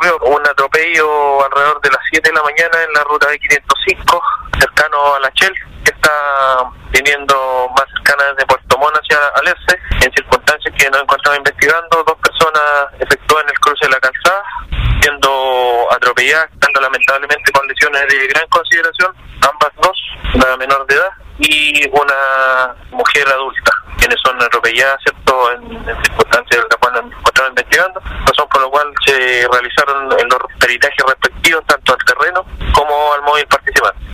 ocurrió un atropello alrededor de las 7 de la mañana en la ruta de 505, cercano a la Shell, que está viniendo más cercana desde Puerto Montt hacia Alerce, en circunstancias que nos encontramos investigando, dos personas efectúan el cruce de la calzada, siendo atropelladas, estando lamentablemente con lesiones de gran consideración, ambas dos, una menor de edad y una mujer adulta, quienes son atropelladas, ¿cierto?, en, en circunstancias las cuales nos encontramos investigando, razón la se realizaron los peritajes respectivos tanto al terreno